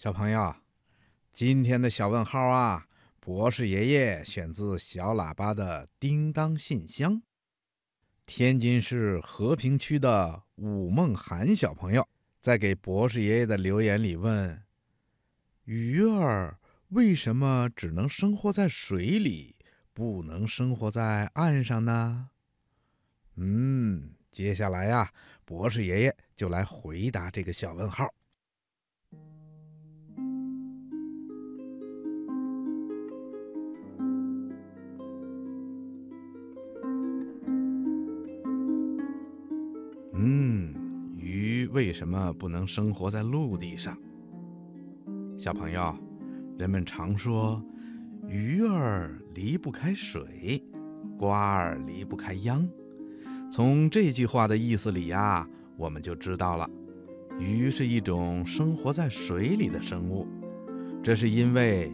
小朋友，今天的小问号啊，博士爷爷选自小喇叭的叮当信箱。天津市和平区的武梦涵小朋友在给博士爷爷的留言里问：“鱼儿为什么只能生活在水里，不能生活在岸上呢？”嗯，接下来呀，博士爷爷就来回答这个小问号。嗯，鱼为什么不能生活在陆地上？小朋友，人们常说，鱼儿离不开水，瓜儿离不开秧。从这句话的意思里呀，我们就知道了，鱼是一种生活在水里的生物。这是因为，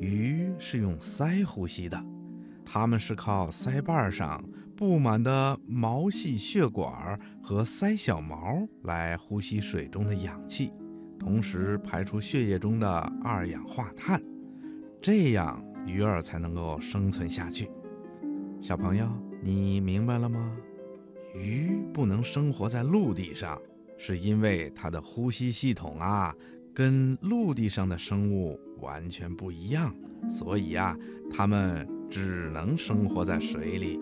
鱼是用鳃呼吸的，它们是靠鳃瓣上。布满的毛细血管和鳃小毛来呼吸水中的氧气，同时排出血液中的二氧化碳，这样鱼儿才能够生存下去。小朋友，你明白了吗？鱼不能生活在陆地上，是因为它的呼吸系统啊，跟陆地上的生物完全不一样，所以呀，它们只能生活在水里。